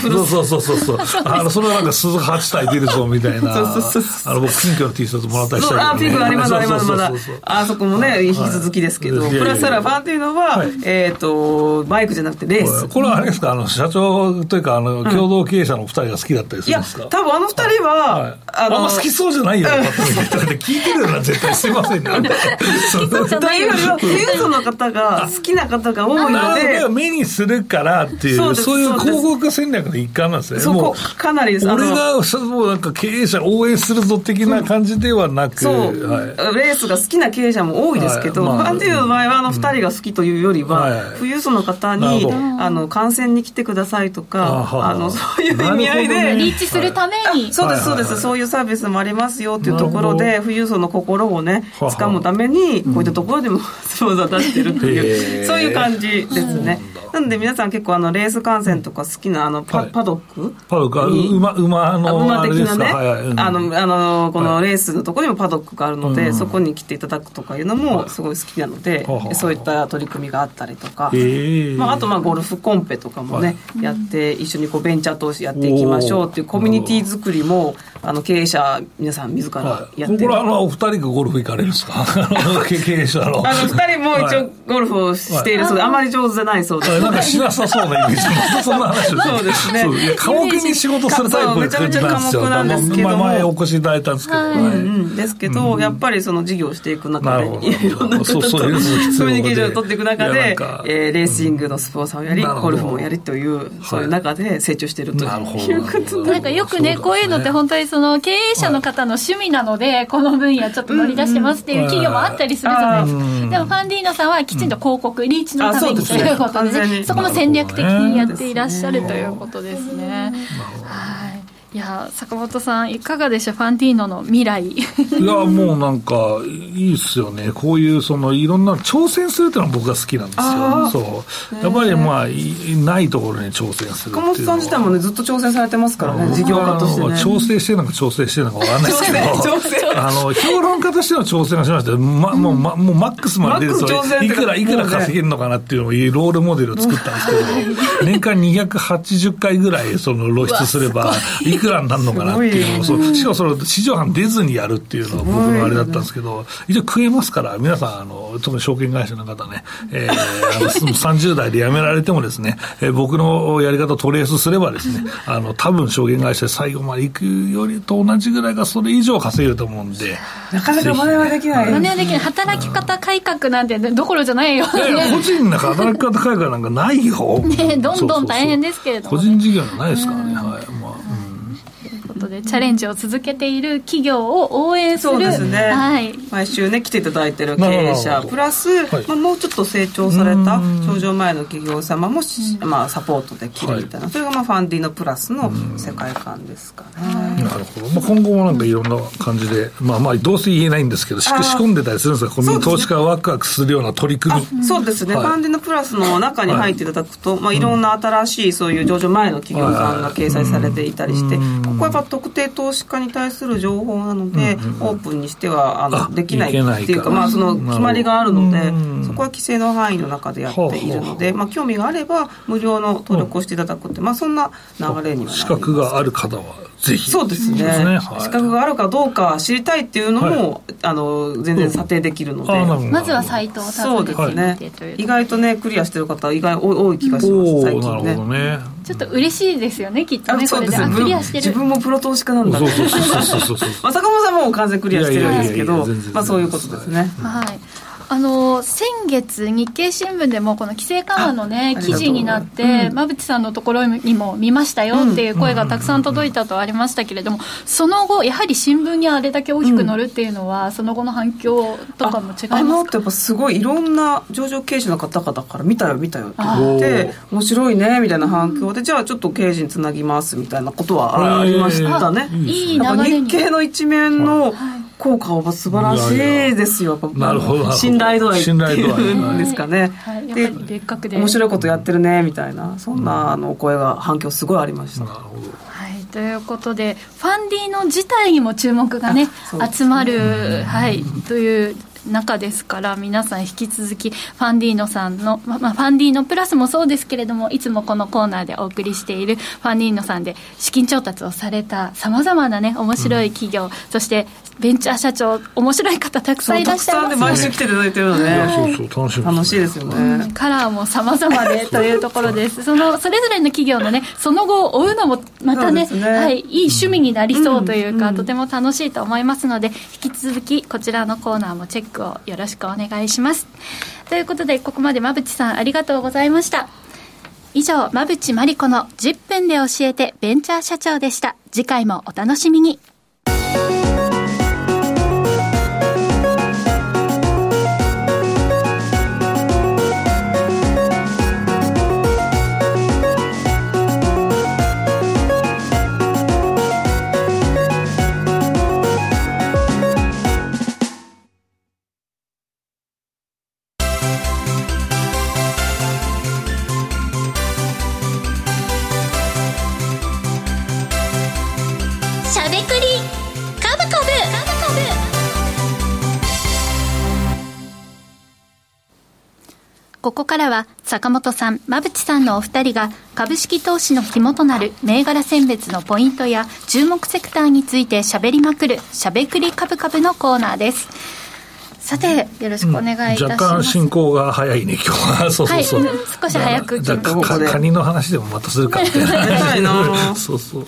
そうそうそうそう。そうあのそれはなんか鈴8体出るぞみたいな。あの僕ピンクの T シャツもらったりしたあピンクありますありますまだあそこもね引き続きですけど、プラスアラファンっていうのは、えっ、とバイクじゃなくてレース。これはあれですか？あの社長というかあの共同経営者の二人が好きだったりするんですか、いや多分あの二人は、あのあんま好きそうじゃないよ。聞いてるような絶対。すいませんねと いうよ。りは富裕層の方が好きな方が多いので目にするからっていうそういう広告戦略の一環なんですね。もうかなり俺がもうなんか経営者応援するぞ的な感じではなく、そう、はい、レースが好きな経営者も多いですけど、はいまあ、ファンの場合はあの2人が好きというよりは、うん、富裕層の方にあの観戦に来てくださいとかあのそういう意味合いで、ね、リーチするために、そうですそうです、そういうサービスもありますよっていうところで富裕層の心をね掴むためにこういったところでも スポンサー出してるっていう、そういう感じですね。なんで皆さん結構あのレース観戦とか好きなあのパ,、パドックパドック馬馬の馬的なねあのあのこのレースのところにもパドックがあるので、そこに来ていただくとかいうのもすごい好きなので、そういった取り組みがあったりとか、まあ、あとまあゴルフコンペとかもね、やって一緒にこうベンチャー投資やっていきましょうっていうコミュニティ作りもあの経営者皆さん自らやってる、これあのお二人がゴルフ行かれるんですか。経営者の。あの二人も一応ゴルフをしているそうで、あまり上手じゃないそうです。なんかしなさそうなイメージ。そんな話そうですね。寡黙に仕事するタイプめちゃめちゃ寡黙なんですけど前お越しいただいたんですけど、はい。ですけど、やっぱりその事業をしていく中でいろんな方とコミュニケーションを取っていく中で、えー、レーシングのスポンサーをやりゴルフもやりというそういう中で成長しているということなんかよくねこういうのって本当にその経営者の方の趣味なのでこの分野ちょっと乗り出してますっていう企業もあったりするじゃない。ですかでもファンディーノさんはきちんと広告リーチのためにということでね。そこも戦略的にやっていらっしゃるということですね。はいいや坂本さんいかがでしょう？ファンディーノの未来。いやもうなんかいいっすよね。こういうそのいろんな挑戦するっていうのは僕が好きなんですよ。そう。やっぱりまあいないところに挑戦する坂本さん自体もねずっと挑戦されてますからね事業家として、ね、調整してるのか調整してるのか分かんないですけど。あの評論家としての挑戦はしましたま、もうまもうマックスまで出るといくらいくら稼げるのかなっていうのをロールモデルを作ったんですけど 年間280回ぐらいその露出すればい。くらになるのかなっていうのを、そうしかもその市場班出ずにやるっていうのが僕のあれだったんですけど、一応食えますから、皆さん、あの特に証券会社の方ね、えー、あの30代で辞められてもですね、えー、僕のやり方をトレースすればですね、あの多分証券会社で最後まで行くよりと同じぐらいか、それ以上稼げると思うんで。なかなか真似はできない。真似はできない。働き方改革なんてどころじゃないよ。いやいや、個人の働き方改革なんかないよ。ね、どんどん大変ですけれども、ね、個人事業じゃないですからね。ことでチャレンジを続けている企業を応援するそうですね、はい、毎週ね来ていただいてる経営者プラス、はい、まあ、もうちょっと成長された上場前の企業様も、まあ、サポートできるみたいな、はい、それがまあファンディのプラスの世界観ですかね、なるほど、まあ、今後もなんかいろんな感じで、まあ、まあどうせ言えないんですけど仕込んでたりするんですか投資家がワクワクするような取り組み。そうですね、ファンディのプラスの中に入っていただくと、まあ、い。ろんな新しいそういう上場前の企業さんが掲載されていたりして、ここはやっぱ特定投資家に対する情報なので、オープンにしてはあのできないっていうか、まあ、その決まりがあるので、そこは規制の範囲の中でやっているので、まあ、興味があれば、無料の登録をしていただくって、まあ、そんな流れには資格がある方はぜひ。そうですね、ね。はい、資格があるかどうか知りたいっていうのも、はい、あの全然査定できるので、うん、まずはサイトをそうですね。意外とねクリアしてる方意外多い気がします最近ね。ねちょっと嬉しいですよねきっとねこれで。クリアしてる。自分もプロ投資家なんだそうそうそうそう まあ坂本さんも完全クリアしてるんですけどまあそういうことですね。はいあの先月、日経新聞でもこの規制緩和の、ね、記事になって、馬淵さんのところにも見ましたよっていう声がたくさん届いたとありましたけれども、その後、やはり新聞にあれだけ大きく載るっていうのは、その後の反響とかも違いますか？あのってやっぱすごいいろんな上場経営者の方々から見たよ、見たよって言って、面白いねみたいな反響で、じゃあちょっと経営陣つなぎますみたいなことはありましたね。いい流れ日経の一面の、はい効果は素晴らしいですよ。なるほど。信頼度合い信頼度合い。ですかね。はい、で、別格で面白いことやってるねみたいな。そんなあの声が反響すごいありました。なるほど。ということでファンディの自体にも注目がね集まる、はい、という中ですから皆さん引き続きファンディーノさんの、ままあ、ファンディーノプラスもそうですけれどもいつもこのコーナーでお送りしているファンディーノさんで資金調達をされたさまざまなね面白い企業、うん、そしてベンチャー社長面白い方たくさんいらっしゃいます、ね、毎週来ていただいてるのね、そうそう楽しい楽しいですよね、うん、カラーもさまざまでというところです。そのそれぞれの企業のねその後を追うのもまたね、ね、はい、いい趣味になりそうというか、うん、とても楽しいと思いますので引き続きこちらのコーナーもチェックをよろしくお願いします。ということでここまで馬淵さんありがとうございました。以上馬淵真理子の10分で教えてベンチャー社長でした。次回もお楽しみに。ここからは坂本さん、馬淵さんのお二人が株式投資の肝となる銘柄選別のポイントや注目セクターについてしゃべりまくるしゃべくり株株のコーナーです。さて、よろしくお願いいたします。若干進行が早いね、今日は。そうそうそう。はい、少し早く。じゃカニの話でもまたするかみたいな。そうそう。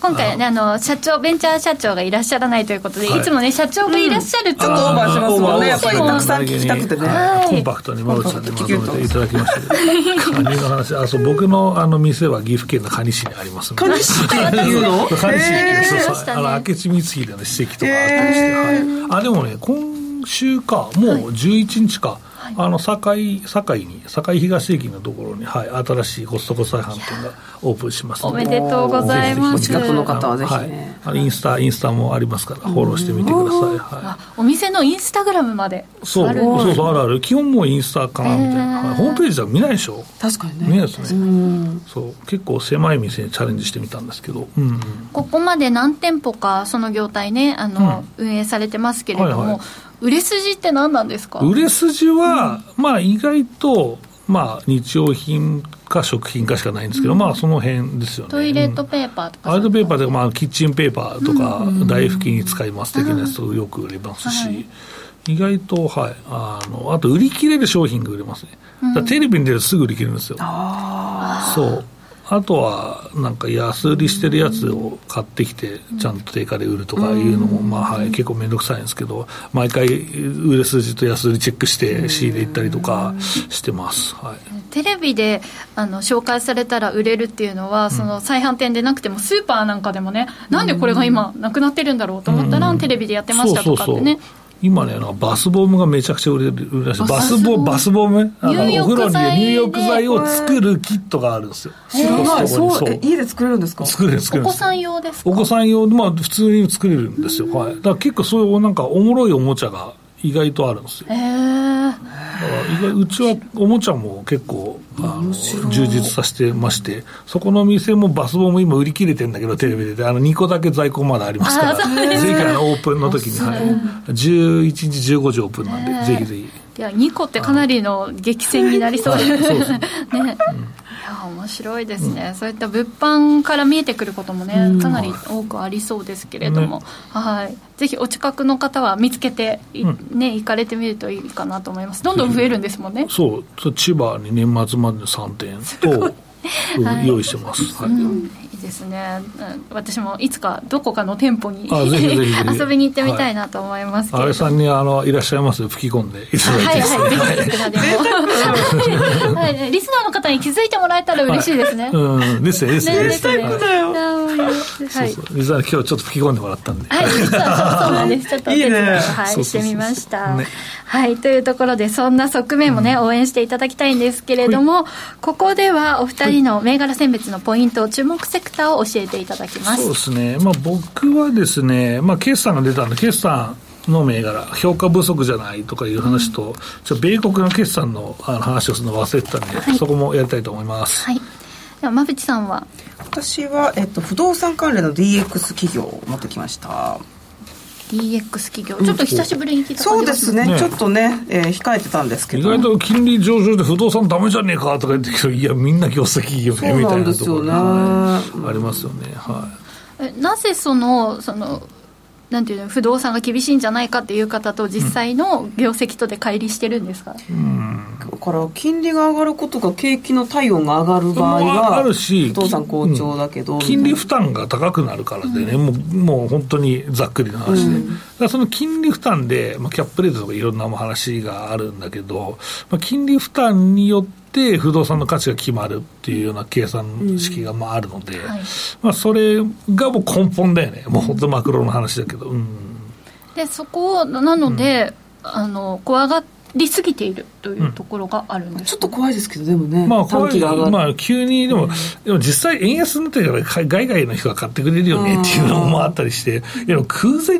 今回ねあの社長ベンチャー社長がいらっしゃらないということで、はい、いつもね社長がいらっしゃると、うん、オーバーしますもんねやっぱりたくさん聞きたくてね、はい、コンパクトに馬内さんにまとめていただきましたカニの話。あそう僕のあの店は岐阜県の蟹市にあります蟹市っていうの蟹市そうそうあの明智光秀の史跡とかあったりして、はい、あでもね今週かもう11日か、はい。あの堺堺に堺東駅のところに、はい、新しいコストコ再販店がオープンしますおめでとうございますお近くの方はぜひ、ね、はい、インスタインスタもありますからフォローしてみてください、はい、お店のインスタグラムまでそうそうそうあるある。基本もうインスタかなみたいな、はい、ホームページは見ないでしょ。確かにね。見ないですね。そう。結構狭い店にチャレンジしてみたんですけど、うん、ここまで何店舗かその業態ねあの、うん、運営されてますけれども、はいはい売れ筋って何なんですか？売れ筋は、うん、まあ意外と、まあ、日用品か食品かしかないんですけど、うん、まあその辺ですよね。トイレットペーパーとか、トイレットペーパーで、まあ、キッチンペーパーとか、台拭きに使います的なやつとよく売れますし、はい意外と、はい、あのあと売り切れる商品が売れますね、テレビに出るとすぐ売り切れるんですよ。そうあとはなんか安売りしてるやつを買ってきてちゃんと定価で売るとかいうのも、まあはい、結構面倒くさいんですけど毎回売れ筋と安売りチェックして仕入れ行ったりとかしてます、はい、テレビであの紹介されたら売れるっていうのはその再販店でなくてもスーパーなんかでもねなんでこれが今なくなってるんだろうと思ったらテレビでやってましたとかってね今ね、バスボムがめちゃくちゃ売れるらしい。バスボバスボム？あのお風呂に入浴剤を作るキットがあるんですよ。知らない。そう、家で作れるんですか？作れる、作れる。お子さん用ですか？お子さん用、まあ普通に作れるんですよ。はい。だから結構そういうなんかおもろいおもちゃが意外とあるんですよ。へ意外うちはおもちゃも結構あの充実させてましてそこの店もバスボム今売り切れてるんだけどテレビで。あの2個だけ在庫まだありますからぜひあのオープンの時に、はい、11日15時オープンなんでぜひぜひ。いや2個ってかなりの激戦になりそうです、ね、ね、や 面白いですね、うん、そういった物販から見えてくることもね、かなり多くありそうですけれども、ね、はい。ぜひお近くの方は見つけて、うん、ね行かれてみるといいかなと思います。どんどん増えるんですもんね、そう。千葉に年末まで3点と用意してます、はい、うん。ですね、私もいつかどこかの店舗に遊びに行ってみたいなと思いますけれど、はい、さんにあのいらっしゃいます吹き込んで。いただいて、はいはい、ぜひいくらでも、はい、リスナーの方に気づいてもらえたら嬉しいですね、うん。ですねです。ねですね、はい、そうそう。リスナー今日ちょっと吹き込んでもらったんで。はい実はそうなんです。ちょっとお手伝いはい、してみました、ね、はいというところでそんな側面もね、うん、応援していただきたいんですけれども、ここではお二人の銘柄選別のポイント注目セクターを教えていただきます。そうですね、まあ、僕はですね、まあ、決算が出たんで決算の銘柄、評価不足じゃないとかいう話と、うん、ちょ米国の決算のあの話をするの忘れてたんで、はい、そこもやりたいと思います。はい。では馬淵さんは？私は、えっと、不動産関連の DX 企業を持ってきました。DX 企業。ちょっと久しぶりに聞いたそうですね、ね、ちょっとね、えー、控えてたんですけど。意外と金利上昇で不動産ダメじゃねえかとか言ってけどいやみんな業績いいよねみたいなところ、ね、ありますよね。はい。なぜそのそのなんていうの不動産が厳しいんじゃないかっていう方と実際の業績とで乖離してるんですか、うん、だから金利が上がることが景気の体温が上がる場合はあるし不動産好調だけど、うん、金利負担が高くなるからでね、うん、もうもう本当にざっくりな話で、うん、その金利負担で、まあ、キャップレートとかいろんな話があるんだけど、まあ、金利負担によって不動産の価値が決まるっていうような計算式がまああるので、はい、まあ、それがもう根本だよね。もう本当マクロの話だけど、でそこなので、あの怖がりすぎているというところがあるんです、うん、ちょっと怖いですけど、でもね、まあ、怖い。まあ、急に、でも、うん、でも実際、円安になってるから、海外の人が買ってくれるよねっていうのもあったりして、でも空前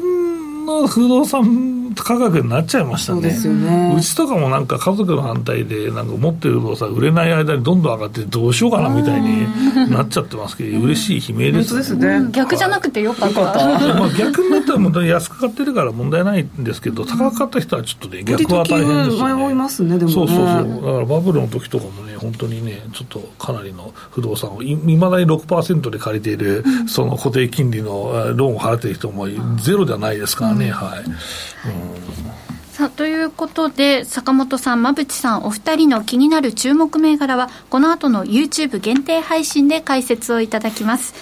の不動産価格になっちゃいましたね。そうですよね。うちとかもなんか家族の反対で、なんか持ってる不動産売れない間にどんどん上がってどうしようかなみたいになっちゃってますけど、嬉しい悲鳴です、ね。ですね。逆じゃなくてよかった。まあ逆になったら本当に安く買ってるから問題ないんですけど、高かった人はちょっとね、逆は大変ですよ、ね。迷いますね、でも、ね、そうそうそう。だからバブルの時とかもね、本当にね、ちょっとかなりの不動産をいまだに6%で借りている、その固定金利のローンを払っている人もゼロではないですからね、はい。うん。さあということで坂本さん馬淵さんお二人の気になる注目銘柄はこの後の YouTube 限定配信で解説をいただきます。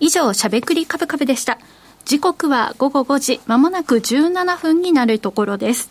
以上しゃべくりカブカブでした。時刻は午後5時まもなく17分になるところです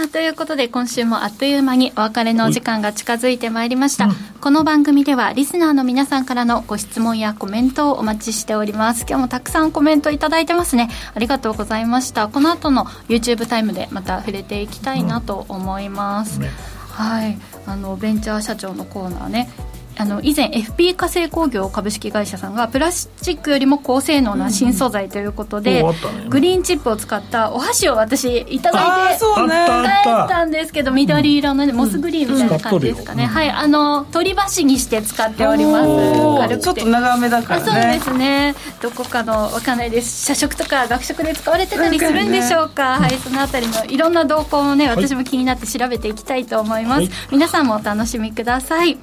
さあということで今週もあっという間にお別れのお時間が近づいてまいりました、うん、この番組ではリスナーの皆さんからのご質問やコメントをお待ちしております。今日もたくさんコメントいただいてますね。ありがとうございました。この後の YouTube タイムでまた触れていきたいなと思います、うん。ね、はい。あのベンチャー社長のコーナーねあの以前 FP 化成工業株式会社さんがプラスチックよりも高性能な新素材ということで、うん、グリーンチップを使ったお箸を私いただいて帰ったんですけど緑色の、ね、モスグリーンみたいな感じですかね、うん、はいあの取り箸にして使っております。ちょっと長めだからね。そうですね。どこかのわかんないです。社食とか学食で使われてたりするんでしょうか、ね、はいそのあたりのいろんな動向もね私も気になって調べていきたいと思います、はい、皆さんもお楽しみください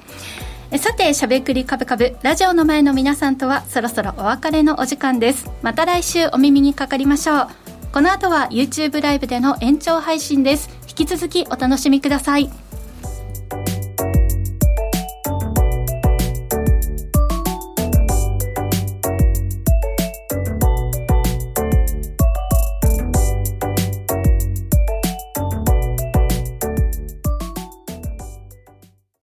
さて、しゃべくりカブカブ、ラジオの前の皆さんとはそろそろお別れのお時間です。また来週お耳にかかりましょう。この後は YouTube ライブでの延長配信です。引き続きお楽しみください。